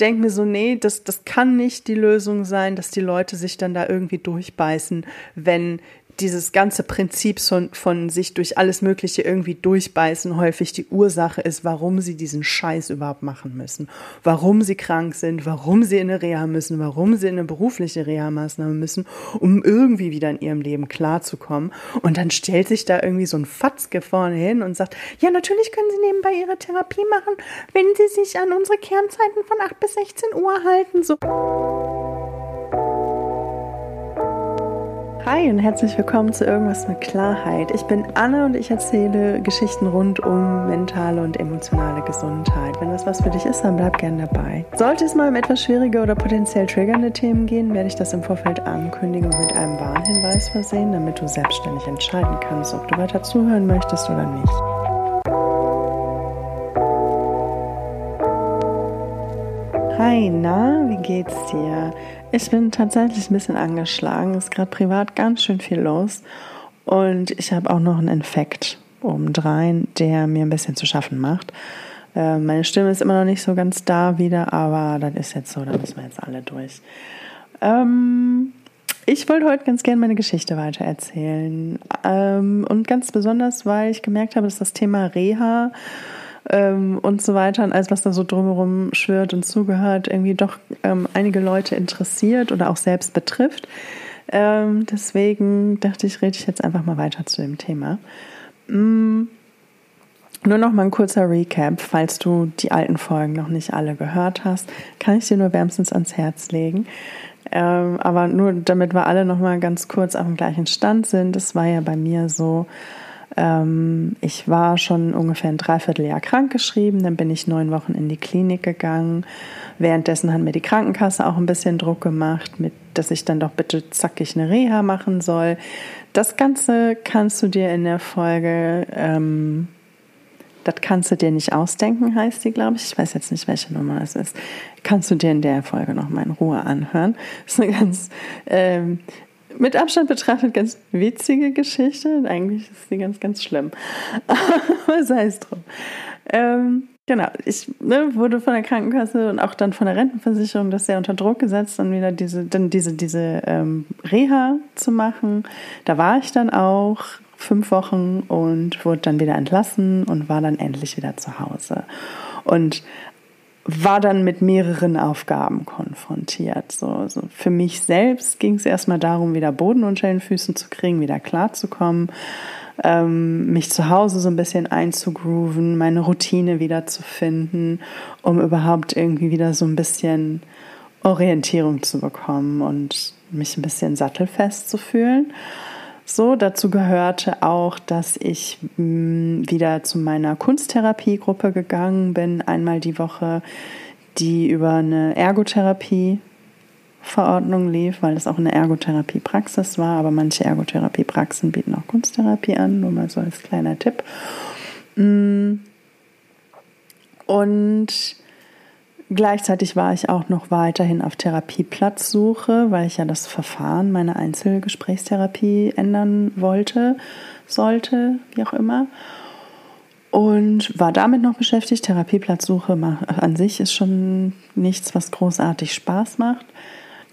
denke mir so, nee, das, das kann nicht die Lösung sein, dass die Leute sich dann da irgendwie durchbeißen, wenn dieses ganze Prinzip von, von sich durch alles Mögliche irgendwie durchbeißen häufig die Ursache ist, warum sie diesen Scheiß überhaupt machen müssen. Warum sie krank sind, warum sie in eine Reha müssen, warum sie in eine berufliche Reha-Maßnahme müssen, um irgendwie wieder in ihrem Leben klarzukommen. Und dann stellt sich da irgendwie so ein Fatzke vorne hin und sagt, ja, natürlich können Sie nebenbei Ihre Therapie machen, wenn Sie sich an unsere Kernzeiten von 8 bis 16 Uhr halten. So. Hi und herzlich willkommen zu Irgendwas mit Klarheit. Ich bin Anne und ich erzähle Geschichten rund um mentale und emotionale Gesundheit. Wenn das was für dich ist, dann bleib gern dabei. Sollte es mal um etwas schwierige oder potenziell triggernde Themen gehen, werde ich das im Vorfeld ankündigen und mit einem Warnhinweis versehen, damit du selbstständig entscheiden kannst, ob du weiter zuhören möchtest oder nicht. Hi, na, wie geht's dir? Ich bin tatsächlich ein bisschen angeschlagen. Es ist gerade privat ganz schön viel los. Und ich habe auch noch einen Infekt obendrein, der mir ein bisschen zu schaffen macht. Äh, meine Stimme ist immer noch nicht so ganz da wieder, aber das ist jetzt so, da müssen wir jetzt alle durch. Ähm, ich wollte heute ganz gerne meine Geschichte weitererzählen. Ähm, und ganz besonders, weil ich gemerkt habe, dass das Thema Reha ähm, und so weiter und alles, was da so drumherum schwirrt und zugehört, irgendwie doch ähm, einige Leute interessiert oder auch selbst betrifft. Ähm, deswegen dachte ich, rede ich jetzt einfach mal weiter zu dem Thema. Mm. Nur noch mal ein kurzer Recap, falls du die alten Folgen noch nicht alle gehört hast, kann ich dir nur wärmstens ans Herz legen. Ähm, aber nur damit wir alle noch mal ganz kurz auf dem gleichen Stand sind, es war ja bei mir so, ich war schon ungefähr ein Dreivierteljahr krankgeschrieben, dann bin ich neun Wochen in die Klinik gegangen. Währenddessen hat mir die Krankenkasse auch ein bisschen Druck gemacht, mit, dass ich dann doch bitte zackig eine Reha machen soll. Das Ganze kannst du dir in der Folge, ähm, das kannst du dir nicht ausdenken, heißt die, glaube ich. Ich weiß jetzt nicht, welche Nummer es ist. Kannst du dir in der Folge noch mal in Ruhe anhören. Das ist eine ganz ähm, mit Abstand betrachtet ganz witzige Geschichte. Eigentlich ist sie ganz, ganz schlimm. Aber sei es drum. Ähm, genau, ich ne, wurde von der Krankenkasse und auch dann von der Rentenversicherung das sehr unter Druck gesetzt, dann wieder diese, dann diese, diese ähm, Reha zu machen. Da war ich dann auch fünf Wochen und wurde dann wieder entlassen und war dann endlich wieder zu Hause. Und war dann mit mehreren Aufgaben konfrontiert. So, so für mich selbst ging es erstmal darum, wieder Boden unter den Füßen zu kriegen, wieder klarzukommen, ähm, mich zu Hause so ein bisschen einzugrooven, meine Routine wieder zu finden, um überhaupt irgendwie wieder so ein bisschen Orientierung zu bekommen und mich ein bisschen sattelfest zu fühlen. So, dazu gehörte auch, dass ich mh, mm, wieder zu meiner Kunsttherapiegruppe gegangen bin, einmal die Woche, die über eine Ergotherapie Verordnung lief, weil es auch eine Ergotherapie-Praxis war, aber manche Ergotherapie-Praxen bieten auch Kunsttherapie an, nur mal so als kleiner Tipp. Mm. Und Gleichzeitig war ich auch noch weiterhin auf Therapieplatzsuche, weil ich ja das Verfahren meiner Einzelgesprächstherapie ändern wollte, sollte, wie auch immer. Und war damit noch beschäftigt. Therapieplatzsuche an sich ist schon nichts, was großartig Spaß macht.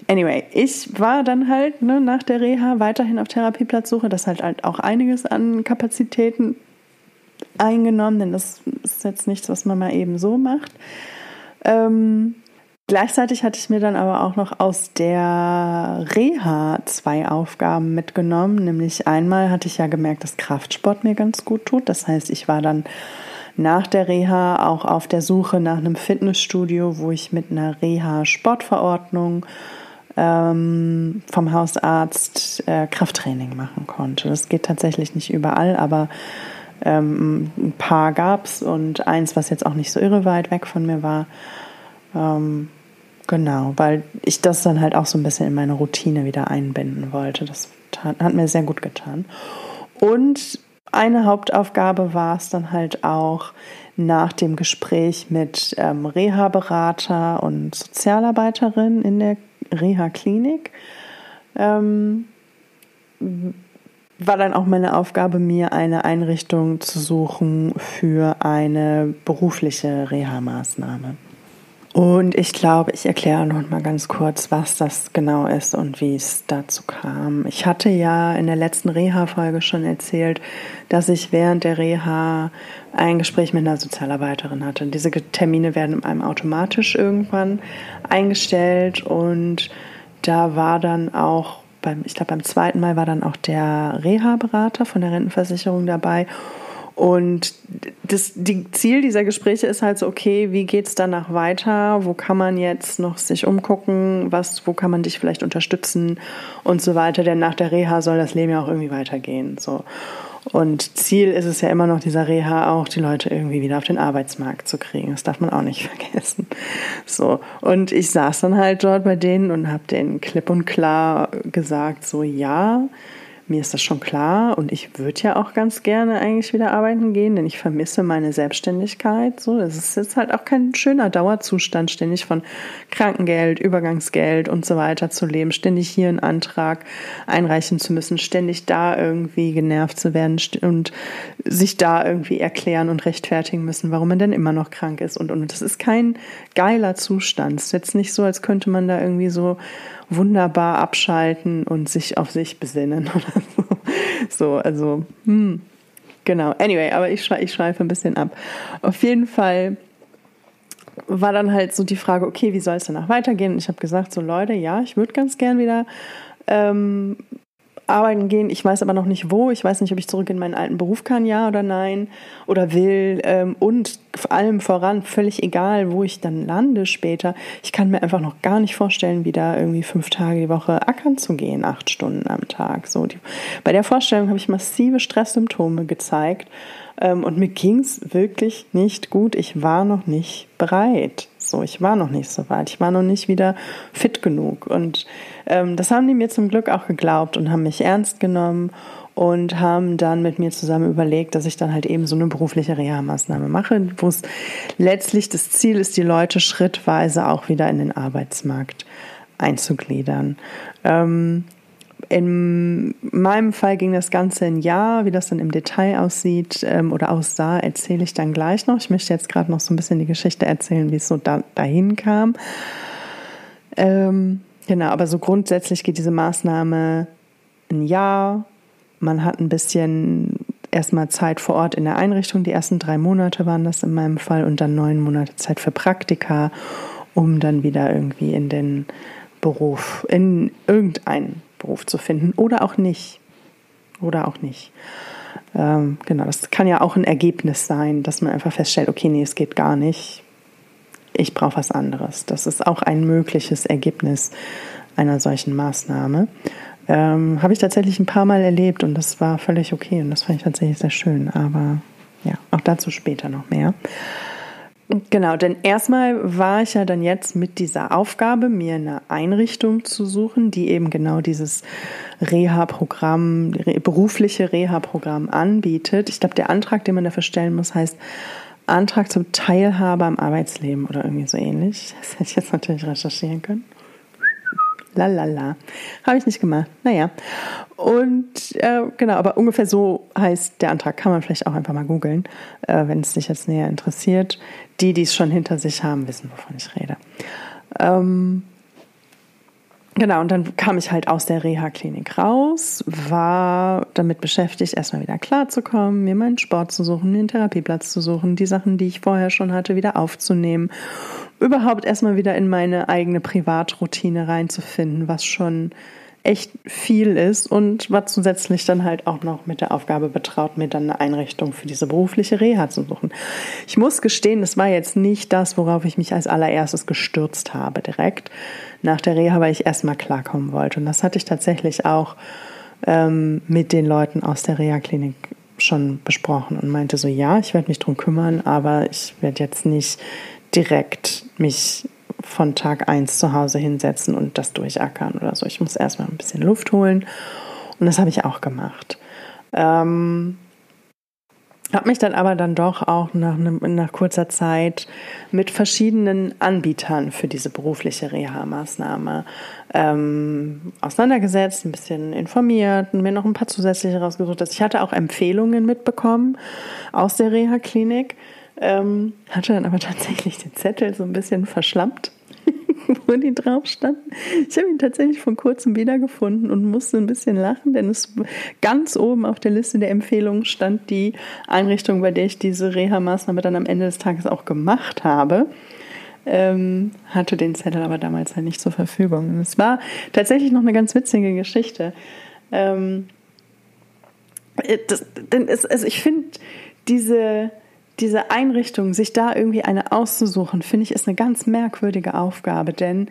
Anyway, ich war dann halt ne, nach der Reha weiterhin auf Therapieplatzsuche. Das hat halt auch einiges an Kapazitäten eingenommen, denn das ist jetzt nichts, was man mal eben so macht. Ähm, gleichzeitig hatte ich mir dann aber auch noch aus der Reha zwei Aufgaben mitgenommen. Nämlich einmal hatte ich ja gemerkt, dass Kraftsport mir ganz gut tut. Das heißt, ich war dann nach der Reha auch auf der Suche nach einem Fitnessstudio, wo ich mit einer Reha-Sportverordnung ähm, vom Hausarzt äh, Krafttraining machen konnte. Das geht tatsächlich nicht überall, aber ähm, ein paar gab es und eins, was jetzt auch nicht so irre weit weg von mir war. Ähm, genau, weil ich das dann halt auch so ein bisschen in meine Routine wieder einbinden wollte. Das tat, hat mir sehr gut getan. Und eine Hauptaufgabe war es dann halt auch nach dem Gespräch mit ähm, Reha-Berater und Sozialarbeiterin in der Reha-Klinik. Ähm, war dann auch meine Aufgabe, mir eine Einrichtung zu suchen für eine berufliche Reha-Maßnahme. Und ich glaube, ich erkläre noch mal ganz kurz, was das genau ist und wie es dazu kam. Ich hatte ja in der letzten Reha-Folge schon erzählt, dass ich während der Reha ein Gespräch mit einer Sozialarbeiterin hatte. Diese Termine werden einem automatisch irgendwann eingestellt und da war dann auch beim, ich glaube beim zweiten Mal war dann auch der Reha-Berater von der Rentenversicherung dabei und das die Ziel dieser Gespräche ist halt so, okay, wie geht es danach weiter? Wo kann man jetzt noch sich umgucken? Was, wo kann man dich vielleicht unterstützen und so weiter? Denn nach der Reha soll das Leben ja auch irgendwie weitergehen. So. Und Ziel ist es ja immer noch dieser Reha auch, die Leute irgendwie wieder auf den Arbeitsmarkt zu kriegen. Das darf man auch nicht vergessen. So. Und ich saß dann halt dort bei denen und habe denen klipp und klar gesagt, so ja, mir ist das schon klar und ich würde ja auch ganz gerne eigentlich wieder arbeiten gehen, denn ich vermisse meine Selbstständigkeit. So, das ist jetzt halt auch kein schöner Dauerzustand, ständig von Krankengeld, Übergangsgeld und so weiter zu leben, ständig hier einen Antrag einreichen zu müssen, ständig da irgendwie genervt zu werden und sich da irgendwie erklären und rechtfertigen müssen, warum man denn immer noch krank ist und und das ist kein geiler Zustand. Es ist jetzt nicht so, als könnte man da irgendwie so wunderbar abschalten und sich auf sich besinnen oder so. So, also, hm, genau. Anyway, aber ich, ich schweife ein bisschen ab. Auf jeden Fall war dann halt so die Frage, okay, wie soll es danach weitergehen? Und ich habe gesagt, so Leute, ja, ich würde ganz gern wieder ähm, arbeiten gehen. Ich weiß aber noch nicht wo. Ich weiß nicht, ob ich zurück in meinen alten Beruf kann, ja oder nein, oder will. Ähm, und vor allem voran, völlig egal, wo ich dann lande später. Ich kann mir einfach noch gar nicht vorstellen, wieder irgendwie fünf Tage die Woche ackern zu gehen, acht Stunden am Tag. So, die, bei der Vorstellung habe ich massive Stresssymptome gezeigt. Ähm, und mir ging es wirklich nicht gut. Ich war noch nicht bereit. So, ich war noch nicht so weit. Ich war noch nicht wieder fit genug. Und ähm, das haben die mir zum Glück auch geglaubt und haben mich ernst genommen und haben dann mit mir zusammen überlegt, dass ich dann halt eben so eine berufliche Reha-Maßnahme mache, wo es letztlich das Ziel ist, die Leute schrittweise auch wieder in den Arbeitsmarkt einzugliedern. Ähm, in meinem Fall ging das Ganze ein Jahr. Wie das dann im Detail aussieht ähm, oder aussah, erzähle ich dann gleich noch. Ich möchte jetzt gerade noch so ein bisschen die Geschichte erzählen, wie es so da, dahin kam. Ähm, genau, aber so grundsätzlich geht diese Maßnahme ein Jahr. Man hat ein bisschen erstmal Zeit vor Ort in der Einrichtung. Die ersten drei Monate waren das in meinem Fall und dann neun Monate Zeit für Praktika, um dann wieder irgendwie in den Beruf, in irgendeinen Beruf zu finden oder auch nicht. Oder auch nicht. Ähm, genau, das kann ja auch ein Ergebnis sein, dass man einfach feststellt, okay, nee, es geht gar nicht. Ich brauche was anderes. Das ist auch ein mögliches Ergebnis einer solchen Maßnahme. Ähm, Habe ich tatsächlich ein paar Mal erlebt und das war völlig okay und das fand ich tatsächlich sehr schön. Aber ja, auch dazu später noch mehr. Genau, denn erstmal war ich ja dann jetzt mit dieser Aufgabe, mir eine Einrichtung zu suchen, die eben genau dieses Reha-Programm, berufliche Reha-Programm anbietet. Ich glaube, der Antrag, den man dafür stellen muss, heißt Antrag zur Teilhabe am Arbeitsleben oder irgendwie so ähnlich. Das hätte ich jetzt natürlich recherchieren können. Lalala. Habe ich nicht gemacht. Naja. Und äh, genau, aber ungefähr so heißt der Antrag. Kann man vielleicht auch einfach mal googeln, äh, wenn es dich jetzt näher interessiert. Die, die es schon hinter sich haben, wissen, wovon ich rede. Ähm, Genau, und dann kam ich halt aus der Reha-Klinik raus, war damit beschäftigt, erstmal wieder klarzukommen, mir meinen Sport zu suchen, mir einen Therapieplatz zu suchen, die Sachen, die ich vorher schon hatte, wieder aufzunehmen überhaupt erstmal wieder in meine eigene Privatroutine reinzufinden, was schon echt viel ist und war zusätzlich dann halt auch noch mit der Aufgabe betraut, mir dann eine Einrichtung für diese berufliche Reha zu suchen. Ich muss gestehen, das war jetzt nicht das, worauf ich mich als allererstes gestürzt habe direkt nach der Reha, weil ich erstmal klarkommen wollte. Und das hatte ich tatsächlich auch ähm, mit den Leuten aus der Reha-Klinik schon besprochen und meinte so, ja, ich werde mich drum kümmern, aber ich werde jetzt nicht direkt mich von Tag 1 zu Hause hinsetzen und das durchackern oder so. Ich muss erstmal ein bisschen Luft holen und das habe ich auch gemacht. Ähm, habe mich dann aber dann doch auch nach, ne, nach kurzer Zeit mit verschiedenen Anbietern für diese berufliche Reha-Maßnahme ähm, auseinandergesetzt, ein bisschen informiert und mir noch ein paar zusätzliche rausgesucht. Ich hatte auch Empfehlungen mitbekommen aus der Reha-Klinik Ähm, hatte dann aber tatsächlich den Zettel so ein bisschen verschlampt, wo die drauf standen. Ich habe ihn tatsächlich vor kurzem wiedergefunden und musste ein bisschen lachen, denn es ganz oben auf der Liste der Empfehlungen stand die Einrichtung, bei der ich diese Reha-Maßnahme dann am Ende des Tages auch gemacht habe. Ähm, hatte den Zettel aber damals halt nicht zur Verfügung. Und es war tatsächlich noch eine ganz witzige Geschichte. Ähm, äh, das, denn es, also ich finde diese diese Einrichtung, sich da irgendwie eine auszusuchen, finde ich, ist eine ganz merkwürdige Aufgabe, denn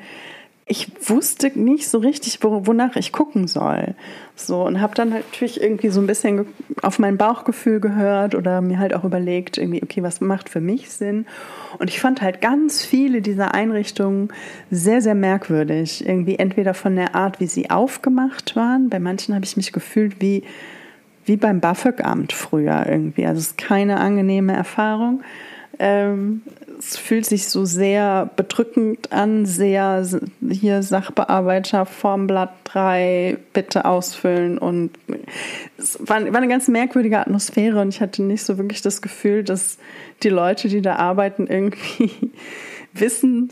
ich wusste nicht so richtig, wonach ich gucken soll. So und habe dann natürlich irgendwie so ein bisschen auf mein Bauchgefühl gehört oder mir halt auch überlegt, irgendwie, okay, was macht für mich Sinn? Und ich fand halt ganz viele dieser Einrichtungen sehr, sehr merkwürdig. Irgendwie entweder von der Art, wie sie aufgemacht waren. Bei manchen habe ich mich gefühlt wie wie beim BAföG-Amt früher irgendwie. Also es ist keine angenehme Erfahrung. Ähm, es fühlt sich so sehr bedrückend an, sehr hier Sachbearbeiter, Formblatt 3, bitte ausfüllen und es war, war eine ganz merkwürdige Atmosphäre und ich hatte nicht so wirklich das Gefühl, dass die Leute, die da arbeiten, irgendwie wissen,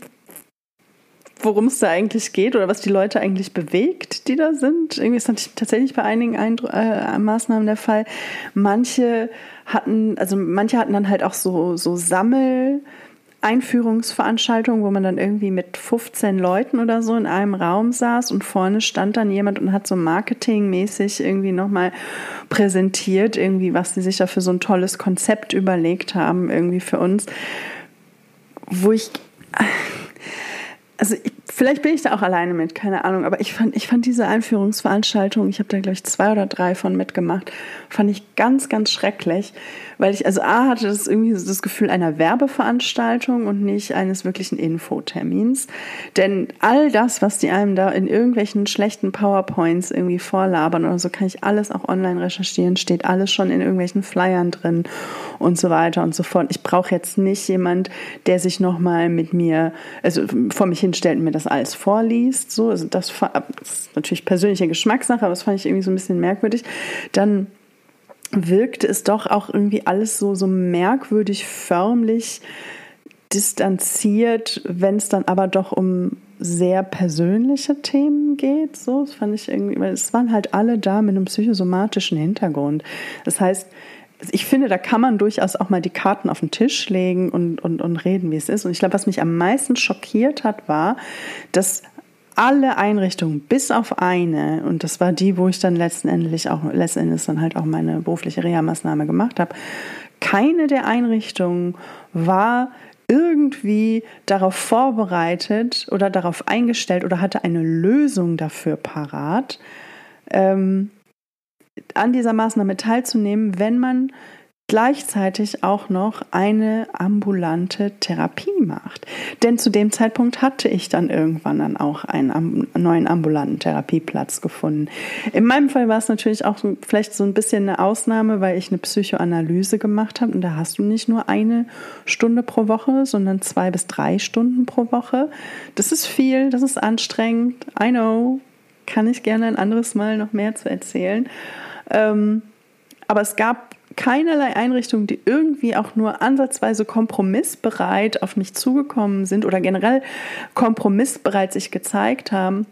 worum es da eigentlich geht oder was die Leute eigentlich bewegt, die da sind. Irgendwie ist das tatsächlich bei einigen Eindru äh, Maßnahmen der Fall. Manche hatten, also manche hatten dann halt auch so, so Sammel- Einführungsveranstaltung, wo man dann irgendwie mit 15 Leuten oder so in einem Raum saß und vorne stand dann jemand und hat so marketingmäßig irgendwie nochmal präsentiert, irgendwie, was sie sich da für so ein tolles Konzept überlegt haben, irgendwie für uns, wo ich also ich, vielleicht bin ich da auch alleine mit, keine Ahnung, aber ich fand, ich fand diese Einführungsveranstaltung, ich habe da glaube ich zwei oder drei von mitgemacht, fand ich ganz, ganz schrecklich, weil ich, also A, hatte das irgendwie das Gefühl einer Werbeveranstaltung und nicht eines wirklichen Infotermins. Denn all das, was die einem da in irgendwelchen schlechten PowerPoints irgendwie vorlabern oder so, kann ich alles auch online recherchieren, steht alles schon in irgendwelchen Flyern drin und so weiter und so fort. Ich brauche jetzt nicht jemand, der sich nochmal mit mir, also vor mich hinstellt und mir das alles vorliest. So, also das, das ist natürlich persönliche Geschmackssache, aber das fand ich irgendwie so ein bisschen merkwürdig. Dann wirkte es doch auch irgendwie alles so, so merkwürdig förmlich distanziert, wenn es dann aber doch um sehr persönliche Themen geht. So, das fand ich irgendwie, weil es waren halt alle da mit einem psychosomatischen Hintergrund. Das heißt, ich finde, da kann man durchaus auch mal die Karten auf den Tisch legen und, und, und reden, wie es ist. Und ich glaube, was mich am meisten schockiert hat, war, dass alle Einrichtungen, bis auf eine, und das war die, wo ich dann letztendlich auch, letztendlich dann halt auch meine berufliche Reha-Maßnahme gemacht habe, keine der Einrichtungen war irgendwie darauf vorbereitet oder darauf eingestellt oder hatte eine Lösung dafür parat, ähm, an dieser Maßnahme teilzunehmen, wenn man gleichzeitig auch noch eine ambulante Therapie macht. Denn zu dem Zeitpunkt hatte ich dann irgendwann dann auch einen neuen ambulanten Therapieplatz gefunden. In meinem Fall war es natürlich auch vielleicht so ein bisschen eine Ausnahme, weil ich eine Psychoanalyse gemacht habe und da hast du nicht nur eine Stunde pro Woche, sondern zwei bis drei Stunden pro Woche. Das ist viel, das ist anstrengend. I know, kann ich gerne ein anderes Mal noch mehr zu erzählen. Ähm, aber es gab keinerlei Einrichtungen, die irgendwie auch nur ansatzweise kompromissbereit auf mich zugekommen sind oder generell kompromissbereit sich gezeigt haben,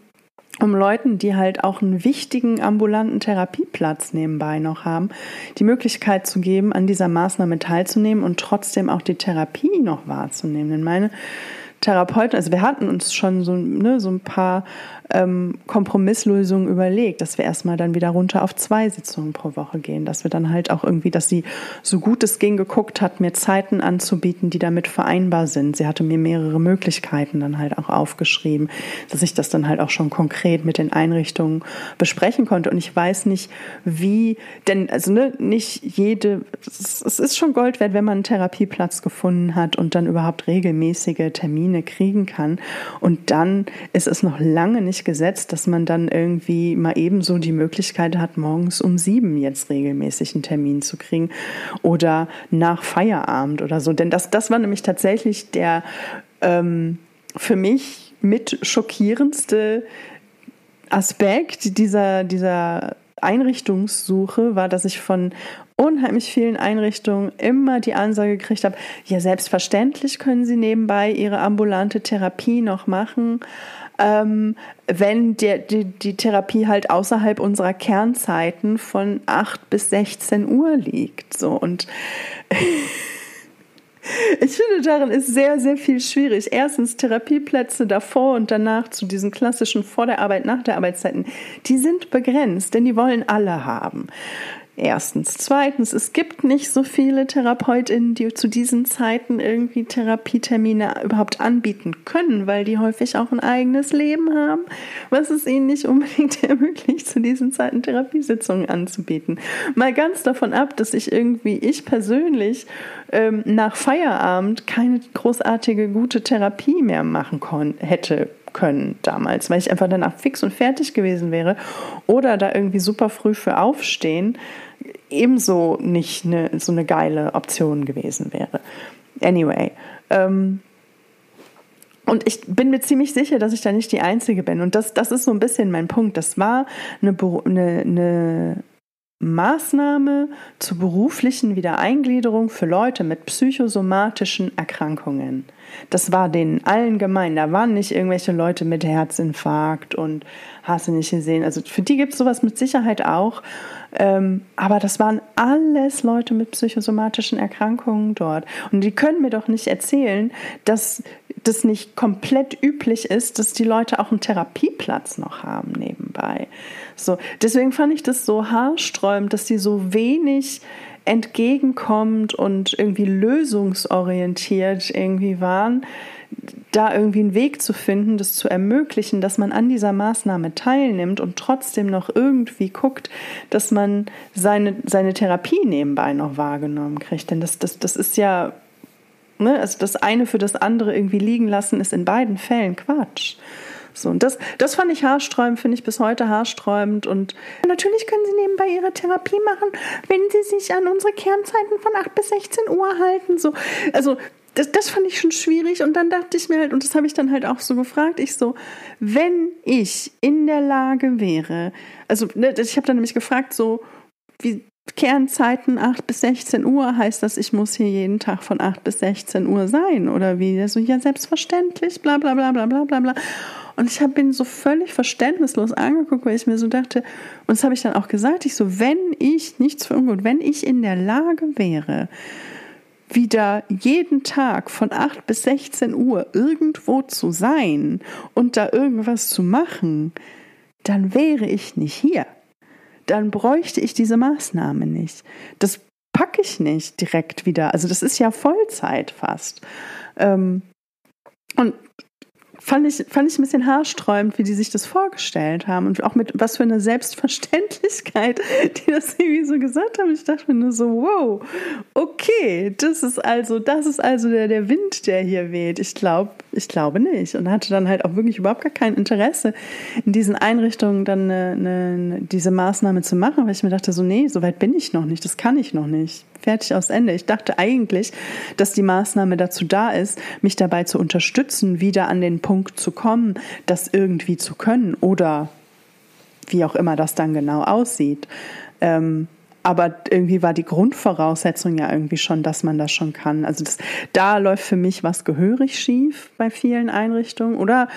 um Leuten, die halt auch einen wichtigen ambulanten Therapieplatz nebenbei noch haben, die Möglichkeit zu geben, an dieser Maßnahme teilzunehmen und trotzdem auch die Therapie noch wahrzunehmen. Denn meine Therapeuten, also wir hatten uns schon so, ne, so ein paar ähm, Kompromisslösungen überlegt, dass wir erstmal dann wieder runter auf zwei Sitzungen pro Woche gehen, dass wir dann halt auch irgendwie, dass sie so gut es ging geguckt hat, mir Zeiten anzubieten, die damit vereinbar sind. Sie hatte mir mehrere Möglichkeiten dann halt auch aufgeschrieben, dass ich das dann halt auch schon konkret mit den Einrichtungen besprechen konnte. Und ich weiß nicht, wie, denn also ne, nicht jede, es ist schon Gold wert, wenn man einen Therapieplatz gefunden hat und dann überhaupt regelmäßige Termine kriegen kann. Und dann ist es noch lange nicht gesetzt, dass man dann irgendwie mal ebenso die Möglichkeit hat, morgens um sieben jetzt regelmäßig einen Termin zu kriegen oder nach Feierabend oder so. Denn das, das war nämlich tatsächlich der ähm, für mich mit schockierendste Aspekt dieser, dieser Einrichtungssuche war, dass ich von unheimlich vielen Einrichtungen immer die Ansage gekriegt habe, ja, selbstverständlich können Sie nebenbei Ihre ambulante Therapie noch machen, ähm, wenn der, die, die Therapie halt außerhalb unserer Kernzeiten von 8 bis 16 Uhr liegt. So und Ich finde, darin ist sehr, sehr viel schwierig. Erstens Therapieplätze davor und danach zu diesen klassischen vor der Arbeit, nach der Arbeitszeiten. Die sind begrenzt, denn die wollen alle haben. Erstens. Zweitens, es gibt nicht so viele TherapeutInnen, die zu diesen Zeiten irgendwie Therapietermine überhaupt anbieten können, weil die häufig auch ein eigenes Leben haben, was es ihnen nicht unbedingt ermöglicht, zu diesen Zeiten Therapiesitzungen anzubieten. Mal ganz davon ab, dass ich irgendwie, ich persönlich, ähm, nach Feierabend keine großartige gute Therapie mehr machen hätte können damals, weil ich einfach danach fix und fertig gewesen wäre oder da irgendwie super früh für aufstehen ebenso nicht eine, so eine geile Option gewesen wäre. Anyway, ähm, und ich bin mir ziemlich sicher, dass ich da nicht die Einzige bin. Und das, das ist so ein bisschen mein Punkt. Das war eine, eine, eine Maßnahme zur beruflichen Wiedereingliederung für Leute mit psychosomatischen Erkrankungen. Das war denen allen gemein. Da waren nicht irgendwelche Leute mit Herzinfarkt und hast du nicht gesehen. Also für die gibt es sowas mit Sicherheit auch. Ähm, aber das waren alles Leute mit psychosomatischen Erkrankungen dort. Und die können mir doch nicht erzählen, dass das nicht komplett üblich ist, dass die Leute auch einen Therapieplatz noch haben nebenbei. So, deswegen fand ich das so haarsträubend, dass die so wenig entgegenkommt und irgendwie lösungsorientiert irgendwie waren, da irgendwie einen Weg zu finden, das zu ermöglichen, dass man an dieser Maßnahme teilnimmt und trotzdem noch irgendwie guckt, dass man seine, seine Therapie nebenbei noch wahrgenommen kriegt. Denn das, das, das ist ja, ne, also das eine für das andere irgendwie liegen lassen, ist in beiden Fällen Quatsch. So, und das, das fand ich haarsträubend, finde ich bis heute haarsträubend. Und natürlich können Sie nebenbei Ihre Therapie machen, wenn Sie sich an unsere Kernzeiten von 8 bis 16 Uhr halten. So, also das, das fand ich schon schwierig. Und dann dachte ich mir halt, und das habe ich dann halt auch so gefragt, ich so, wenn ich in der Lage wäre, also ne, ich habe dann nämlich gefragt, so, wie, Kernzeiten 8 bis 16 Uhr heißt das, ich muss hier jeden Tag von 8 bis 16 Uhr sein oder wie? So, ja, selbstverständlich, bla bla bla bla bla bla bla. Und ich habe ihn so völlig verständnislos angeguckt, weil ich mir so dachte, und das habe ich dann auch gesagt, ich so, wenn ich, nichts für ungut, wenn ich in der Lage wäre, wieder jeden Tag von 8 bis 16 Uhr irgendwo zu sein und da irgendwas zu machen, dann wäre ich nicht hier. Dann bräuchte ich diese Maßnahme nicht. Das packe ich nicht direkt wieder. Also das ist ja Vollzeit fast. Ähm, und fand ich, fand ich ein bisschen haarsträubend, wie die sich das vorgestellt haben und auch mit was für eine Selbstverständlichkeit, die das irgendwie so gesagt haben. Ich dachte mir nur so, wow, okay, das ist also, das ist also der, der Wind, der hier weht. Ich glaube, ich glaube nicht. Und hatte dann halt auch wirklich überhaupt gar kein Interesse, in diesen Einrichtungen dann eine, eine, diese Maßnahme zu machen, weil ich mir dachte, so, nee, so weit bin ich noch nicht, das kann ich noch nicht fertig aus Ende. Ich dachte eigentlich, dass die Maßnahme dazu da ist, mich dabei zu unterstützen, wieder an den Punkt zu kommen, das irgendwie zu können oder wie auch immer das dann genau aussieht. Ähm, aber irgendwie war die Grundvoraussetzung ja irgendwie schon, dass man das schon kann. Also das, da läuft für mich was gehörig schief bei vielen Einrichtungen oder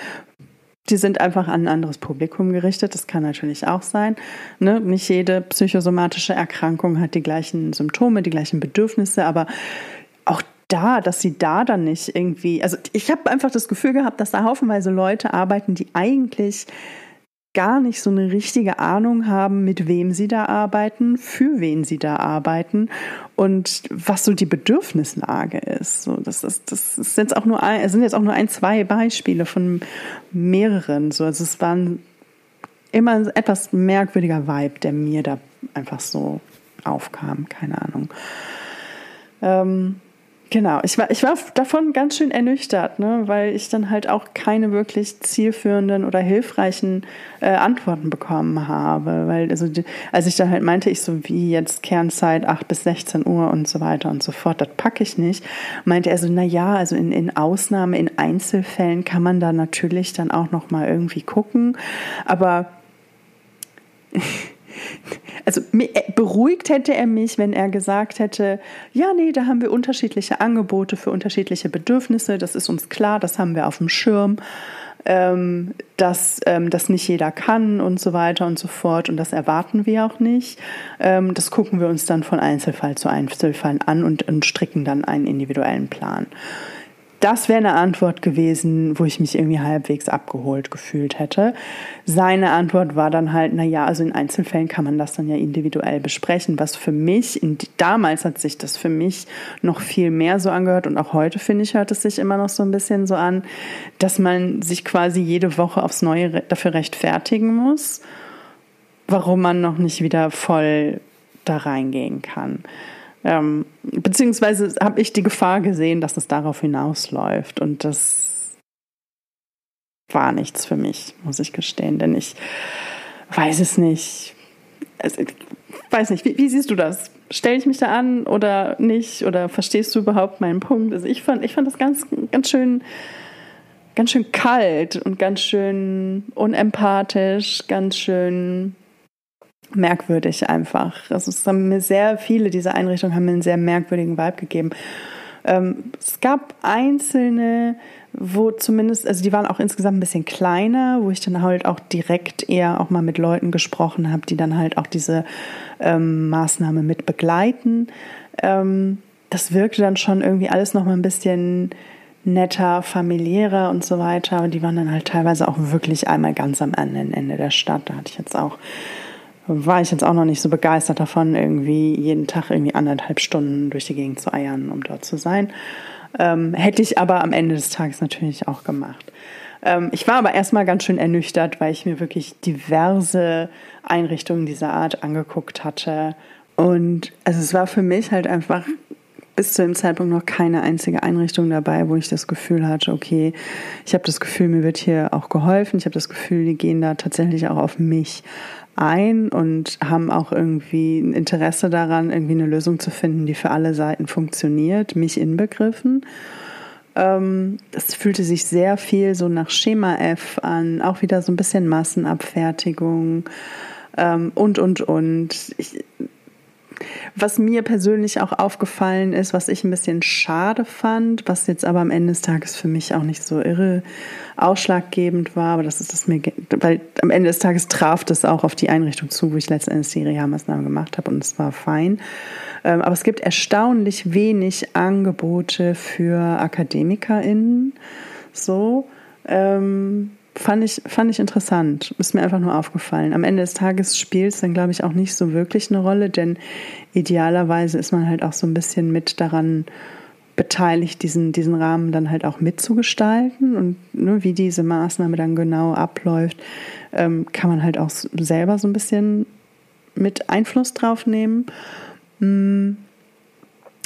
die sind einfach an ein anderes Publikum gerichtet. Das kann natürlich auch sein. Ne? Nicht jede psychosomatische Erkrankung hat die gleichen Symptome, die gleichen Bedürfnisse, aber auch da, dass sie da dann nicht irgendwie, also ich habe einfach das Gefühl gehabt, dass da haufenweise Leute arbeiten, die eigentlich gar nicht so eine richtige Ahnung haben, mit wem sie da arbeiten, für wen sie da arbeiten und was so die Bedürfnislage ist. So, das ist, das ist jetzt auch nur ein, sind jetzt auch nur ein, zwei Beispiele von mehreren. So, also es war immer ein etwas merkwürdiger Vibe, der mir da einfach so aufkam. Keine Ahnung. Ähm, Genau, ich war, ich war davon ganz schön ernüchtert, ne, weil ich dann halt auch keine wirklich zielführenden oder hilfreichen äh, Antworten bekommen habe. Weil, also, als ich dann halt meinte, ich so wie jetzt Kernzeit 8 bis 16 Uhr und so weiter und so fort, das packe ich nicht, meinte er so, na ja, also in, in Ausnahme, in Einzelfällen kann man da natürlich dann auch nochmal irgendwie gucken, aber also beruhigt hätte er mich, wenn er gesagt hätte, ja, nee, da haben wir unterschiedliche Angebote für unterschiedliche Bedürfnisse, das ist uns klar, das haben wir auf dem Schirm, ähm, dass ähm, das nicht jeder kann und so weiter und so fort und das erwarten wir auch nicht. Ähm, das gucken wir uns dann von Einzelfall zu Einzelfall an und, und stricken dann einen individuellen Plan das wäre eine Antwort gewesen, wo ich mich irgendwie halbwegs abgeholt gefühlt hätte. Seine Antwort war dann halt, na ja, also in Einzelfällen kann man das dann ja individuell besprechen, was für mich, damals hat sich das für mich noch viel mehr so angehört und auch heute finde ich, hört es sich immer noch so ein bisschen so an, dass man sich quasi jede Woche aufs Neue dafür rechtfertigen muss, warum man noch nicht wieder voll da reingehen kann. Ähm, beziehungsweise habe ich die Gefahr gesehen, dass es darauf hinausläuft. Und das war nichts für mich, muss ich gestehen. Denn ich weiß es nicht. Also, ich weiß nicht, wie, wie siehst du das? Stelle ich mich da an oder nicht? Oder verstehst du überhaupt meinen Punkt? Also ich fand, ich fand das ganz, ganz schön, ganz schön kalt und ganz schön unempathisch, ganz schön merkwürdig einfach. Also es haben mir sehr viele dieser Einrichtungen haben mir einen sehr merkwürdigen Vibe gegeben. Ähm, es gab einzelne, wo zumindest, also die waren auch insgesamt ein bisschen kleiner, wo ich dann halt auch direkt eher auch mal mit Leuten gesprochen habe, die dann halt auch diese ähm, Maßnahme mit begleiten. Ähm, das wirkte dann schon irgendwie alles noch mal ein bisschen netter, familiärer und so weiter. Und die waren dann halt teilweise auch wirklich einmal ganz am anderen Ende der Stadt. Da hatte ich jetzt auch war ich jetzt auch noch nicht so begeistert davon, irgendwie jeden Tag irgendwie anderthalb Stunden durch die Gegend zu eiern, um dort zu sein. Ähm, hätte ich aber am Ende des Tages natürlich auch gemacht. Ähm, ich war aber erstmal ganz schön ernüchtert, weil ich mir wirklich diverse Einrichtungen dieser Art angeguckt hatte. Und also es war für mich halt einfach bis zu dem Zeitpunkt noch keine einzige Einrichtung dabei, wo ich das Gefühl hatte, okay, ich habe das Gefühl, mir wird hier auch geholfen. Ich habe das Gefühl, die gehen da tatsächlich auch auf mich ein und haben auch irgendwie ein Interesse daran, irgendwie eine Lösung zu finden, die für alle Seiten funktioniert, mich inbegriffen. Ähm, es fühlte sich sehr viel so nach Schema F an, auch wieder so ein bisschen Massenabfertigung ähm, und, und, und. Ich, was mir persönlich auch aufgefallen ist, was ich ein bisschen schade fand, was jetzt aber am Ende des Tages für mich auch nicht so irre ausschlaggebend war, aber das ist das mir, weil am Ende des Tages traf das auch auf die Einrichtung zu, wo ich letztendlich die Reha-Maßnahme gemacht habe und es war fein. Ähm, aber es gibt erstaunlich wenig Angebote für AkademikerInnen, so. Ähm, fand ich, fand ich interessant. Ist mir einfach nur aufgefallen. Am Ende des Tages spielt es dann, glaube ich, auch nicht so wirklich eine Rolle, denn idealerweise ist man halt auch so ein bisschen mit daran beteiligt, diesen, diesen Rahmen dann halt auch mitzugestalten. Und ne, wie diese Maßnahme dann genau abläuft, ähm, kann man halt auch selber so ein bisschen mit Einfluss drauf nehmen. Mhm.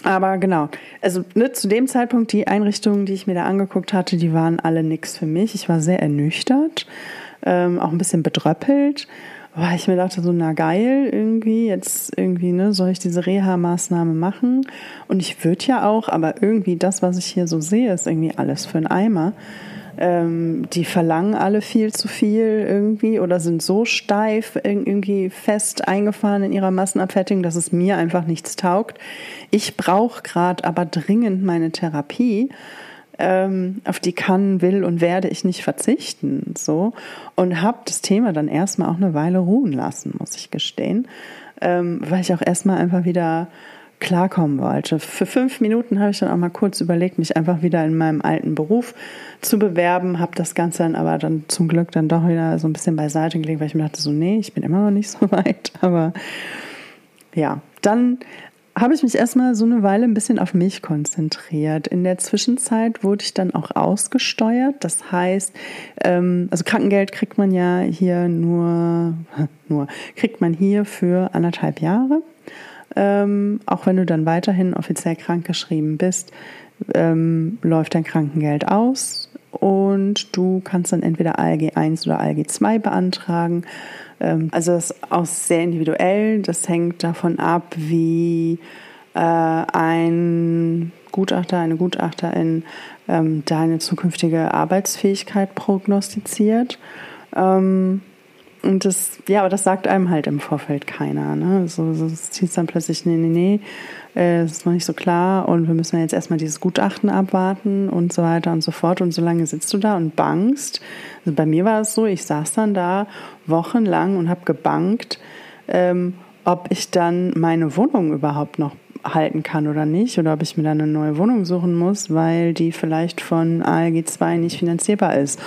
Aber genau, also ne, zu dem Zeitpunkt, die Einrichtungen, die ich mir da angeguckt hatte, die waren alle nichts für mich. Ich war sehr ernüchtert, ähm, auch ein bisschen bedröppelt, weil ich mir dachte, so, na geil, irgendwie, jetzt irgendwie, ne, soll ich diese Reha-Maßnahme machen? Und ich würde ja auch, aber irgendwie das, was ich hier so sehe, ist irgendwie alles für einen Eimer. Ähm, die verlangen alle viel zu viel irgendwie oder sind so steif irgendwie fest eingefahren in ihrer Massenabfertigung, dass es mir einfach nichts taugt. Ich brauche gerade aber dringend meine Therapie. Ähm, auf die kann, will und werde ich nicht verzichten, so und habe das Thema dann erstmal auch eine Weile ruhen lassen, muss ich gestehen, ähm, weil ich auch erstmal einfach wieder klarkommen wollte. Für fünf Minuten habe ich dann auch mal kurz überlegt, mich einfach wieder in meinem alten Beruf zu bewerben, habe das Ganze dann aber dann zum Glück dann doch wieder so ein bisschen beiseite gelegt, weil ich mir dachte, so, nee, ich bin immer noch nicht so weit. Aber ja, dann habe ich mich erstmal so eine Weile ein bisschen auf mich konzentriert. In der Zwischenzeit wurde ich dann auch ausgesteuert. Das heißt, ähm, also Krankengeld kriegt man ja hier nur, nur, kriegt man hier für anderthalb Jahre ähm, auch wenn du dann weiterhin offiziell krankgeschrieben bist, ähm, läuft dein Krankengeld aus und du kannst dann entweder ALG 1 oder ALG 2 beantragen. Ähm, also das ist auch sehr individuell. Das hängt davon ab, wie äh, ein Gutachter, eine Gutachterin ähm, deine zukünftige Arbeitsfähigkeit prognostiziert. Ähm, und das, ja, aber das sagt einem halt im Vorfeld keiner. Ne? So, so es hieß dann plötzlich, nee, nee, nee, äh, das ist noch nicht so klar und wir müssen jetzt erstmal dieses Gutachten abwarten und so weiter und so fort. Und so lange sitzt du da und bangst. Also bei mir war es so, ich saß dann da wochenlang und habe gebankt, ähm, ob ich dann meine Wohnung überhaupt noch halten kann oder nicht oder ob ich mir dann eine neue Wohnung suchen muss, weil die vielleicht von ALG 2 nicht finanzierbar ist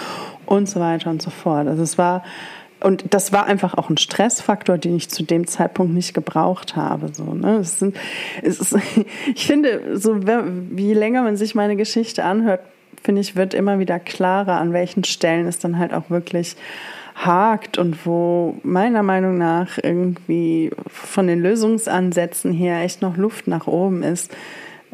und so weiter und so fort. Also es war und das war einfach auch ein Stressfaktor, den ich zu dem Zeitpunkt nicht gebraucht habe. So, ne? es sind, es ist, ich finde, so wie länger man sich meine Geschichte anhört, finde ich, wird immer wieder klarer, an welchen Stellen es dann halt auch wirklich hakt und wo meiner Meinung nach irgendwie von den Lösungsansätzen her echt noch Luft nach oben ist.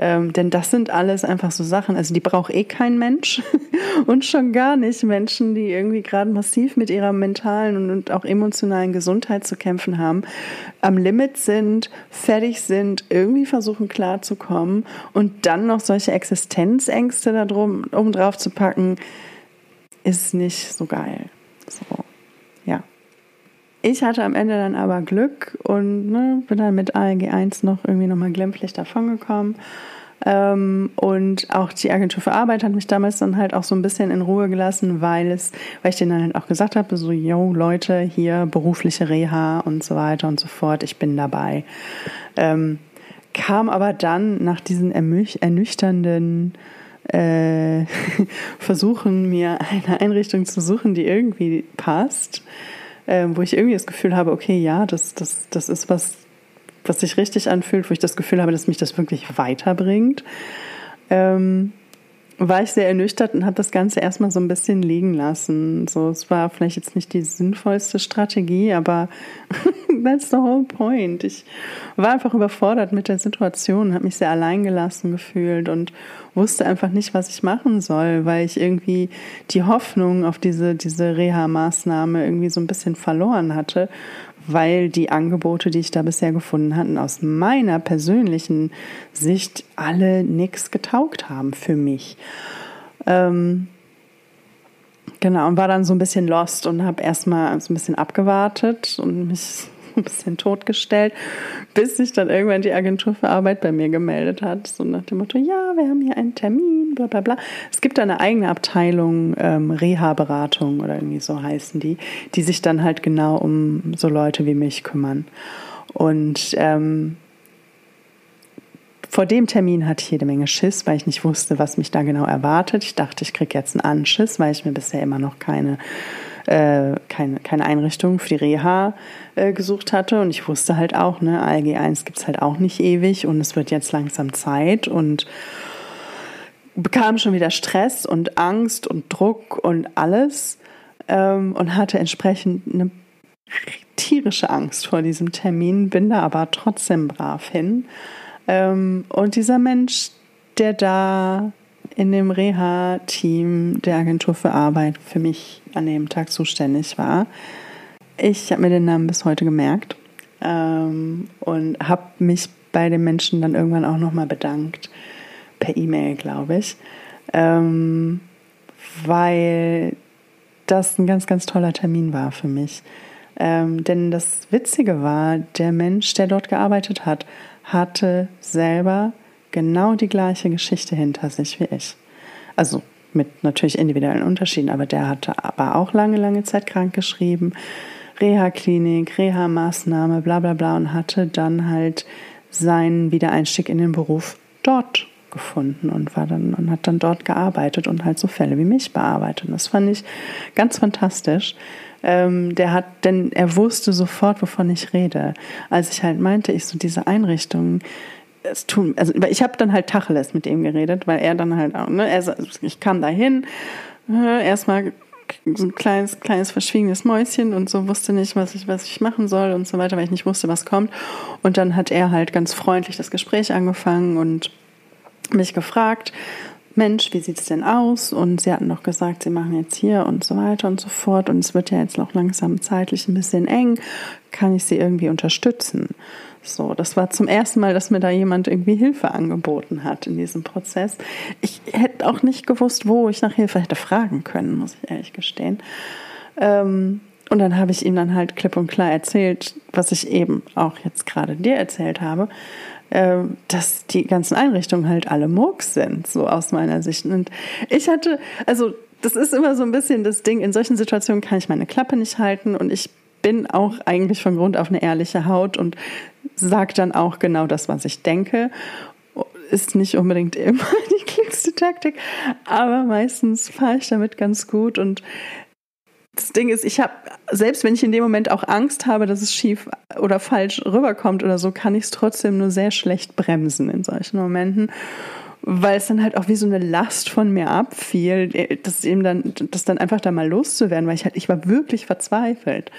Ähm, denn das sind alles einfach so Sachen, also die braucht eh kein Mensch und schon gar nicht Menschen, die irgendwie gerade massiv mit ihrer mentalen und, auch emotionalen Gesundheit zu kämpfen haben, am Limit sind, fertig sind, irgendwie versuchen klarzukommen und dann noch solche Existenzängste da drum, um drauf zu packen, ist nicht so geil. So. Ich hatte am Ende dann aber Glück und ne, bin dann mit ALG 1 noch irgendwie nochmal glimpflich davongekommen. Ähm, und auch die Agentur für Arbeit hat mich damals dann halt auch so ein bisschen in Ruhe gelassen, weil es, weil ich denen dann halt auch gesagt habe, so, yo, Leute, hier berufliche Reha und so weiter und so fort, ich bin dabei. Ähm, kam aber dann nach diesen ernüchternden äh, versuchen, mir eine Einrichtung zu suchen, die irgendwie passt, äh, wo ich irgendwie das Gefühl habe, okay, ja, das, das, das ist was, was sich richtig anfühlt, wo ich das Gefühl habe, dass mich das wirklich weiterbringt. Ähm, war ich sehr ernüchtert und habe das Ganze erstmal so ein bisschen liegen lassen. So, es war vielleicht jetzt nicht die sinnvollste Strategie, aber that's the whole point. Ich war einfach überfordert mit der Situation, habe mich sehr alleingelassen gefühlt und wusste einfach nicht, was ich machen soll, weil ich irgendwie die Hoffnung auf diese, diese Reha-Maßnahme irgendwie so ein bisschen verloren hatte weil die Angebote, die ich da bisher gefunden hatte, aus meiner persönlichen Sicht alle nichts getaugt haben für mich. Ähm, genau, und war dann so ein bisschen lost und habe erstmal so ein bisschen abgewartet und mich ein bisschen totgestellt, bis sich dann irgendwann die Agentur für Arbeit bei mir gemeldet hat. So nach dem Motto, ja, wir haben hier einen Termin, bla bla bla. Es gibt eine eigene Abteilung ähm, Reha-Beratung oder irgendwie so heißen die, die sich dann halt genau um so Leute wie mich kümmern. Und ähm, vor dem Termin hatte ich jede Menge Schiss, weil ich nicht wusste, was mich da genau erwartet. Ich dachte, ich kriege jetzt einen Anschiss, weil ich mir bisher immer noch keine äh, keine, keine Einrichtung für die Reha äh, gesucht hatte. Und ich wusste halt auch, ne, ALG 1 gibt es halt auch nicht ewig und es wird jetzt langsam Zeit und bekam schon wieder Stress und Angst und Druck und alles ähm, und hatte entsprechend eine tierische Angst vor diesem Termin, bin da aber trotzdem brav hin. Ähm, und dieser Mensch, der da in dem Reha-Team der Agentur für Arbeit für mich an dem Tag zuständig war. Ich habe mir den Namen bis heute gemerkt ähm, und habe mich bei den Menschen dann irgendwann auch nochmal bedankt, per E-Mail, glaube ich, ähm, weil das ein ganz, ganz toller Termin war für mich. Ähm, denn das Witzige war, der Mensch, der dort gearbeitet hat, hatte selber genau die gleiche Geschichte hinter sich wie ich. Also mit natürlich individuellen Unterschieden, aber der hatte aber auch lange, lange Zeit krank geschrieben, Reha-Klinik, Reha-Maßnahme, bla bla bla und hatte dann halt seinen Wiedereinstieg in den Beruf dort gefunden und war dann und hat dann dort gearbeitet und halt so Fälle wie mich bearbeitet. Und das fand ich ganz fantastisch. Ähm, der hat, denn er wusste sofort, wovon ich rede. Als ich halt meinte, ich so diese Einrichtungen, es tun, also ich habe dann halt Tacheles mit ihm geredet, weil er dann halt auch, ne, er, ich kam da hin, äh, erstmal so ein kleines, kleines verschwiegenes Mäuschen und so wusste nicht, was ich, was ich machen soll und so weiter, weil ich nicht wusste, was kommt. Und dann hat er halt ganz freundlich das Gespräch angefangen und mich gefragt, Mensch, wie sieht's denn aus? Und sie hatten doch gesagt, sie machen jetzt hier und so weiter und so fort. Und es wird ja jetzt noch langsam zeitlich ein bisschen eng. Kann ich sie irgendwie unterstützen? So, das war zum ersten Mal, dass mir da jemand irgendwie Hilfe angeboten hat in diesem Prozess. Ich hätte auch nicht gewusst, wo ich nach Hilfe hätte fragen können, muss ich ehrlich gestehen. Ähm, und dann habe ich ihm dann halt klipp und klar erzählt, was ich eben auch jetzt gerade dir erzählt habe, äh, dass die ganzen Einrichtungen halt alle Murks sind, so aus meiner Sicht. Und ich hatte, also das ist immer so ein bisschen das Ding, in solchen Situationen kann ich meine Klappe nicht halten und ich bin auch eigentlich von Grund auf eine ehrliche Haut und sage dann auch genau das, was ich denke. Ist nicht unbedingt immer die klügste Taktik, aber meistens fahre ich damit ganz gut und das Ding ist, ich habe, selbst wenn ich in dem Moment auch Angst habe, dass es schief oder falsch rüberkommt oder so, kann ich es trotzdem nur sehr schlecht bremsen in solchen Momenten weil es dann halt auch wie so eine Last von mir abfiel, äh, das eben dann, das dann einfach da mal loszuwerden, weil ich halt, ich war wirklich verzweifelt.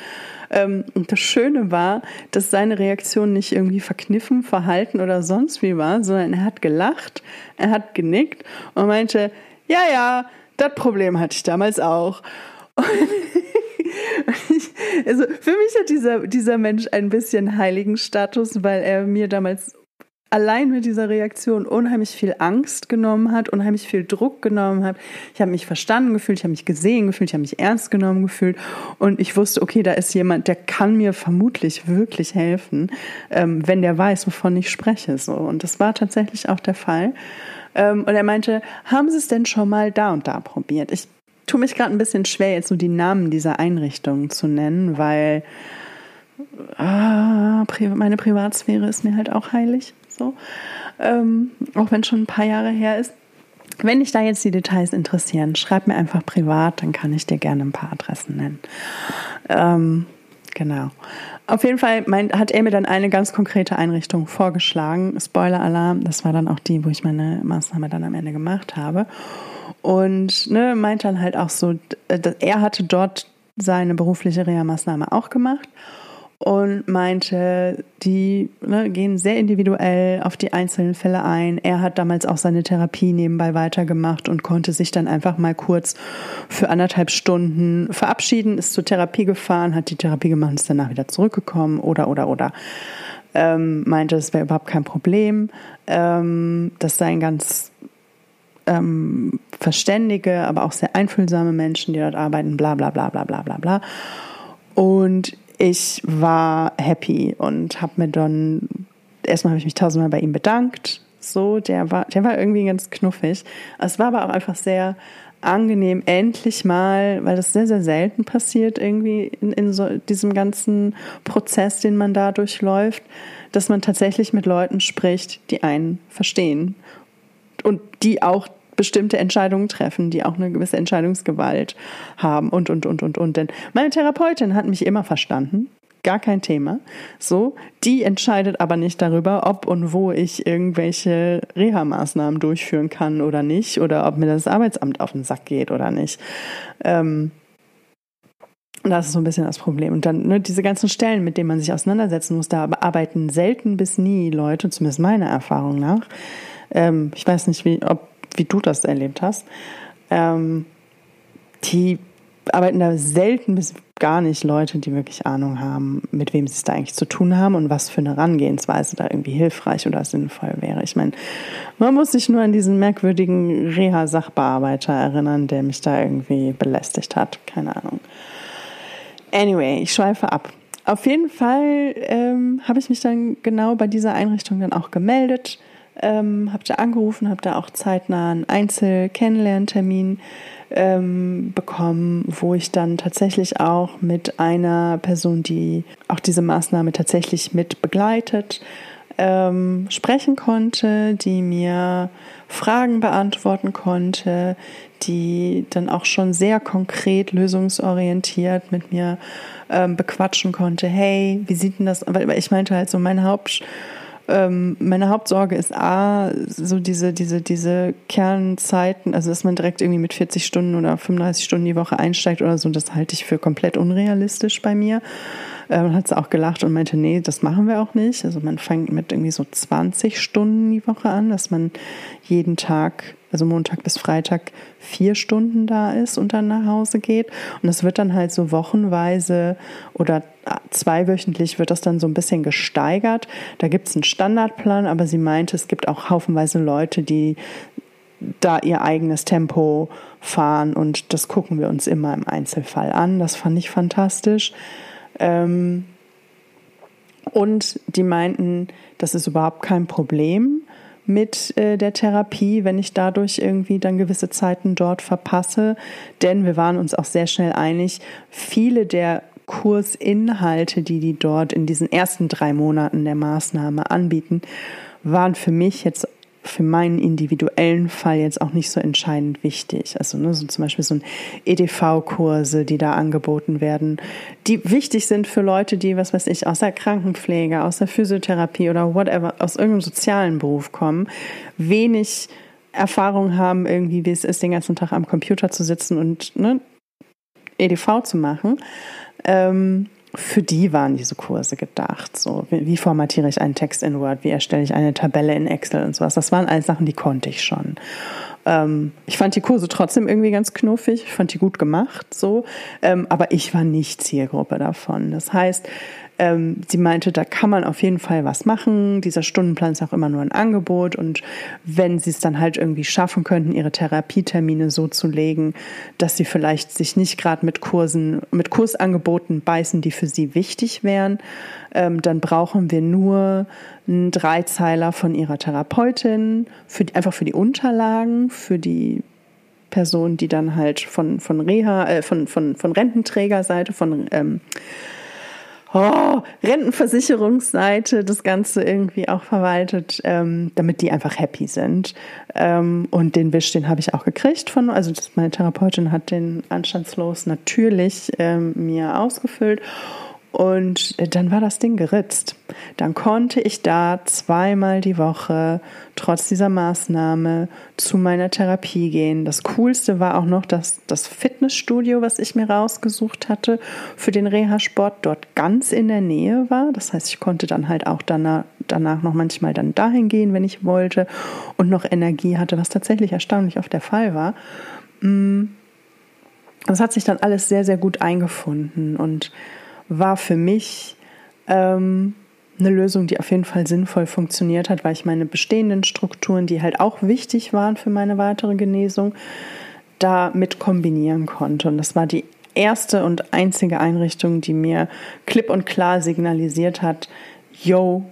Ähm, und das Schöne war, dass seine Reaktion nicht irgendwie verkniffen, verhalten oder sonst wie war, sondern er hat gelacht, er hat genickt und meinte, ja, ja, das Problem hatte ich damals auch. also für mich hat dieser, dieser Mensch ein bisschen heiligen Status, weil er mir damals allein mit dieser Reaktion unheimlich viel Angst genommen hat, unheimlich viel Druck genommen hat. Ich habe mich verstanden gefühlt, ich habe mich gesehen gefühlt, ich habe mich ernst genommen gefühlt und ich wusste, okay, da ist jemand, der kann mir vermutlich wirklich helfen, ähm, wenn der weiß, wovon ich spreche. So und das war tatsächlich auch der Fall. Ähm, und er meinte, haben Sie es denn schon mal da und da probiert? Ich tue mich gerade ein bisschen schwer, jetzt so die Namen dieser Einrichtungen zu nennen, weil ah, meine Privatsphäre ist mir halt auch heilig so. Ähm, auch wenn es schon ein paar Jahre her ist. Wenn dich da jetzt die Details interessieren, schreib mir einfach privat, dann kann ich dir gerne ein paar Adressen nennen. Ähm, genau. Auf jeden Fall mein, hat er mir dann eine ganz konkrete Einrichtung vorgeschlagen. Spoiler-Alarm, das war dann auch die, wo ich meine Maßnahme dann am Ende gemacht habe. Und ne, meint dann halt auch so, er hatte dort seine berufliche Reha-Maßnahme auch gemacht und meinte, die ne, gehen sehr individuell auf die einzelnen Fälle ein. Er hat damals auch seine Therapie nebenbei weitergemacht und konnte sich dann einfach mal kurz für anderthalb Stunden verabschieden, ist zur Therapie gefahren, hat die Therapie gemacht und ist danach wieder zurückgekommen oder oder oder. Ähm, meinte, es wäre überhaupt kein Problem. Ähm, das seien ganz ähm, verständige, aber auch sehr einfühlsame Menschen, die dort arbeiten, bla bla bla bla bla bla bla. Und ich war happy und habe mir dann erstmal habe ich mich tausendmal bei ihm bedankt. So, der war, der war irgendwie ganz knuffig. Es war aber auch einfach sehr angenehm, endlich mal, weil das sehr, sehr selten passiert, irgendwie in, in so diesem ganzen Prozess, den man da durchläuft, dass man tatsächlich mit Leuten spricht, die einen verstehen und die auch bestimmte Entscheidungen treffen, die auch eine gewisse Entscheidungsgewalt haben und, und, und, und, und. Denn meine Therapeutin hat mich immer verstanden. Gar kein Thema. So, die entscheidet aber nicht darüber, ob und wo ich irgendwelche Reha-Maßnahmen durchführen kann oder nicht, oder ob mir das Arbeitsamt auf den Sack geht oder nicht. Ähm, das ist so ein bisschen das Problem. Und dann ne, diese ganzen Stellen, mit denen man sich auseinandersetzen muss, da arbeiten selten bis nie Leute, zumindest meiner Erfahrung nach. Ähm, ich weiß nicht, wie, ob wie du das erlebt hast, ähm, die arbeiten da selten bis gar nicht Leute, die wirklich Ahnung haben, mit wem sie es da eigentlich zu tun haben und was für eine Herangehensweise da irgendwie hilfreich oder sinnvoll wäre. Ich meine, man muss sich nur an diesen merkwürdigen Reha-Sachbearbeiter erinnern, der mich da irgendwie belästigt hat. Keine Ahnung. Anyway, ich schweife ab. Auf jeden Fall ähm, habe ich mich dann genau bei dieser Einrichtung dann auch gemeldet ähm, habe da angerufen, habe da auch zeitnah einen Einzel-Kennenlerntermin ähm, bekommen, wo ich dann tatsächlich auch mit einer Person, die auch diese Maßnahme tatsächlich mit begleitet, ähm, sprechen konnte, die mir Fragen beantworten konnte, die dann auch schon sehr konkret lösungsorientiert mit mir ähm, bequatschen konnte. Hey, wie sieht denn das? Weil ich meinte halt so, mein Haupt ähm, meine Hauptsorge ist A, so diese, diese, diese Kernzeiten, also dass man direkt irgendwie mit 40 Stunden oder 35 Stunden die Woche einsteigt oder so, das halte ich für komplett unrealistisch bei mir. Ähm, hat sie auch gelacht und meinte, nee, das machen wir auch nicht. Also man fängt mit irgendwie so 20 Stunden die Woche an, dass man jeden Tag also Montag bis Freitag vier Stunden da ist und dann nach Hause geht. Und das wird dann halt so wochenweise oder zweiwöchentlich wird das dann so ein bisschen gesteigert. Da gibt es einen Standardplan, aber sie meinte, es gibt auch haufenweise Leute, die da ihr eigenes Tempo fahren und das gucken wir uns immer im Einzelfall an. Das fand ich fantastisch. Ähm, und die meinten, das ist überhaupt kein Problem mit äh, der Therapie, wenn ich dadurch irgendwie dann gewisse Zeiten dort verpasse. Denn wir waren uns auch sehr schnell einig, viele der Kursinhalte, die die dort in diesen ersten drei Monaten der Maßnahme anbieten, waren für mich jetzt für meinen individuellen Fall jetzt auch nicht so entscheidend wichtig. Also ne, so zum Beispiel so ein EDV-Kurse, die da angeboten werden, die wichtig sind für Leute, die, was weiß ich, aus der Krankenpflege, aus der Physiotherapie oder whatever, aus irgendeinem sozialen Beruf kommen, wenig Erfahrung haben, irgendwie, wie es ist, den ganzen Tag am Computer zu sitzen und ne, EDV zu machen. Ähm, für die waren diese Kurse gedacht. So, wie formatiere ich einen Text in Word, wie erstelle ich eine Tabelle in Excel und sowas. Das waren alles Sachen, die konnte ich schon. Ähm, ich fand die Kurse trotzdem irgendwie ganz knuffig, ich fand die gut gemacht, so, ähm, aber ich war nicht Zielgruppe davon. Das heißt, ähm, sie meinte, da kann man auf jeden Fall was machen. Dieser Stundenplan ist auch immer nur ein Angebot. Und wenn sie es dann halt irgendwie schaffen könnten, ihre Therapietermine so zu legen, dass sie vielleicht sich nicht gerade mit Kursen, mit Kursangeboten beißen, die für sie wichtig wären, ähm, dann brauchen wir nur einen Dreizeiler von ihrer Therapeutin, für einfach für die Unterlagen, für die Person, die dann halt von, von Reha, äh, von, von, von Rententrägerseite, von ähm, oh, Rentenversicherungsseite das Ganze irgendwie auch verwaltet, ähm, damit die einfach happy sind. Ähm, und den Wisch, den habe ich auch gekriegt von, also meine Therapeutin hat den anstandslos natürlich ähm, mir ausgefüllt. Und äh, dann war das Ding geritzt. Dann konnte ich da zweimal die Woche, trotz dieser Maßnahme, zu meiner Therapie gehen. Das Coolste war auch noch, dass das Fitnessstudio, was ich mir rausgesucht hatte, für den Reha-Sport dort ganz in der Nähe war. Das heißt, ich konnte dann halt auch danach, danach noch manchmal dann dahin gehen, wenn ich wollte und noch Energie hatte, was tatsächlich erstaunlich oft der Fall war. Mm. Das hat sich dann alles sehr, sehr gut eingefunden und war für mich ähm, eine Lösung, die auf jeden Fall sinnvoll funktioniert hat, weil ich meine bestehenden Strukturen, die halt auch wichtig waren für meine weitere Genesung, damit kombinieren konnte. Und das war die erste und einzige Einrichtung, die mir klipp und klar signalisiert hat, yo,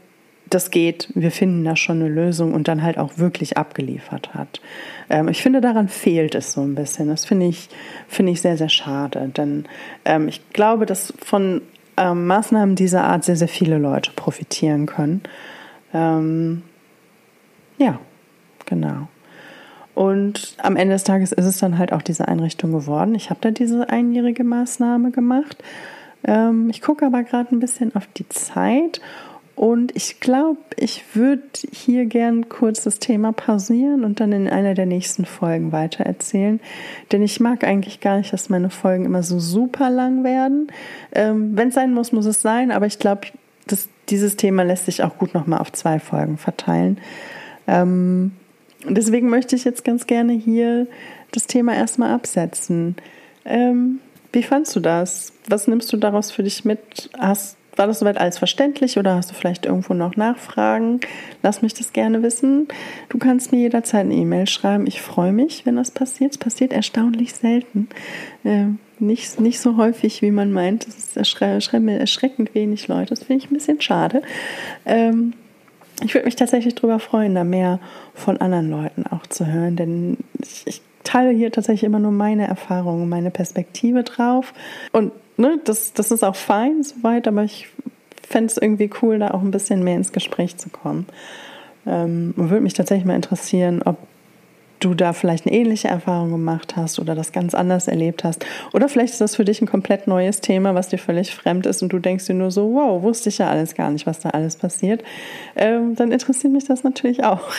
das geht, wir finden da schon eine Lösung und dann halt auch wirklich abgeliefert hat. Ähm, ich finde, daran fehlt es so ein bisschen. Das finde ich, finde ich sehr, sehr schade. Denn ähm, ich glaube, dass von ähm, Maßnahmen dieser Art sehr, sehr viele Leute profitieren können. Ähm, ja, genau. Und am Ende des Tages ist es dann halt auch diese Einrichtung geworden. Ich habe da diese einjährige Maßnahme gemacht. Ähm, ich gucke aber gerade ein bisschen auf die Zeit und ich glaube, ich würde hier gern kurz das Thema pausieren und dann in einer der nächsten Folgen weitererzählen. Denn ich mag eigentlich gar nicht, dass meine Folgen immer so super lang werden. Ähm, Wenn es sein muss, muss es sein. Aber ich glaube, dieses Thema lässt sich auch gut nochmal auf zwei Folgen verteilen. Ähm, deswegen möchte ich jetzt ganz gerne hier das Thema erstmal absetzen. Ähm, wie fandst du das? Was nimmst du daraus für dich mit? Hast war das soweit alles verständlich oder hast du vielleicht irgendwo noch Nachfragen? Lass mich das gerne wissen. Du kannst mir jederzeit eine E-Mail schreiben. Ich freue mich, wenn das passiert. Es passiert erstaunlich selten. Äh, nicht, nicht so häufig, wie man meint. Es erschre schreiben mir erschreckend wenig Leute. Das finde ich ein bisschen schade. Ähm, ich würde mich tatsächlich darüber freuen, da mehr von anderen Leuten auch zu hören, denn ich, ich teile hier tatsächlich immer nur meine Erfahrungen, meine Perspektive drauf. Und ne, das, das ist auch fein soweit, aber ich fände es irgendwie cool, da auch ein bisschen mehr ins Gespräch zu kommen. Ähm, würde mich tatsächlich mal interessieren, ob du da vielleicht eine ähnliche Erfahrung gemacht hast oder das ganz anders erlebt hast. Oder vielleicht ist das für dich ein komplett neues Thema, was dir völlig fremd ist und du denkst dir nur so, wow, wusste ich ja alles gar nicht, was da alles passiert. Ähm, dann interessiert mich das natürlich auch.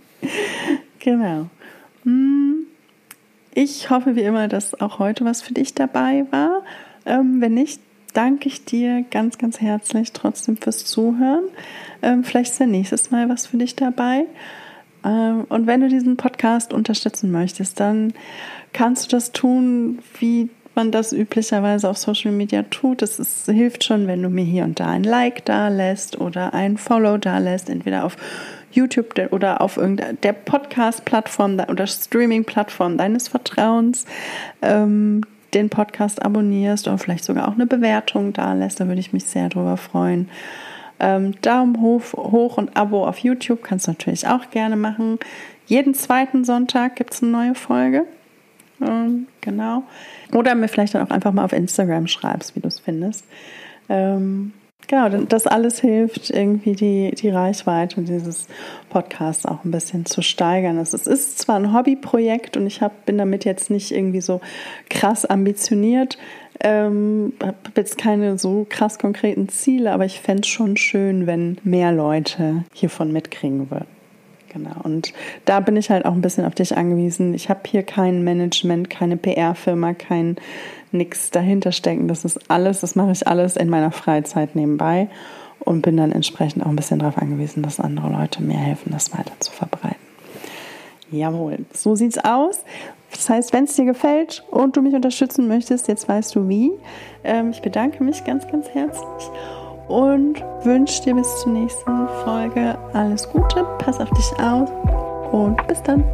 genau. Hm. Ich hoffe wie immer, dass auch heute was für dich dabei war. Ähm, wenn nicht, danke ich dir ganz, ganz herzlich trotzdem fürs Zuhören. Ähm, vielleicht ist ja nächstes Mal was für dich dabei. Ähm, und wenn du diesen Podcast unterstützen möchtest, dann kannst du das tun, wie man das üblicherweise auf Social Media tut. Es hilft schon, wenn du mir hier und da ein Like da lässt oder ein Follow da lässt, entweder auf YouTube oder auf irgendeiner Podcast-Plattform oder Streaming-Plattform deines Vertrauens ähm, den Podcast abonnierst oder vielleicht sogar auch eine Bewertung da lässt. Da würde ich mich sehr drüber freuen. Ähm, Daumen hoch, hoch und Abo auf YouTube kannst du natürlich auch gerne machen. Jeden zweiten Sonntag gibt es eine neue Folge. Ähm, genau. Oder mir vielleicht dann auch einfach mal auf Instagram schreibst, wie du es findest. Ähm, genau, das alles hilft, irgendwie die, die Reichweite dieses Podcasts auch ein bisschen zu steigern. Es ist zwar ein Hobbyprojekt und ich hab, bin damit jetzt nicht irgendwie so krass ambitioniert, ähm, habe jetzt keine so krass konkreten Ziele, aber ich fände es schon schön, wenn mehr Leute hiervon mitkriegen würden. Genau. Und da bin ich halt auch ein bisschen auf dich angewiesen. Ich habe hier kein Management, keine PR-Firma, kein nichts dahinter stecken. Das ist alles, das mache ich alles in meiner Freizeit nebenbei und bin dann entsprechend auch ein bisschen darauf angewiesen, dass andere Leute mir helfen, das weiter zu verbreiten. Jawohl, so sieht's aus. Das heißt, wenn es dir gefällt und du mich unterstützen möchtest, jetzt weißt du wie. Ähm, ich bedanke mich ganz, ganz herzlich und wünsche dir bis zur nächsten Folge alles Gute. Pass auf dich auf und bis dann.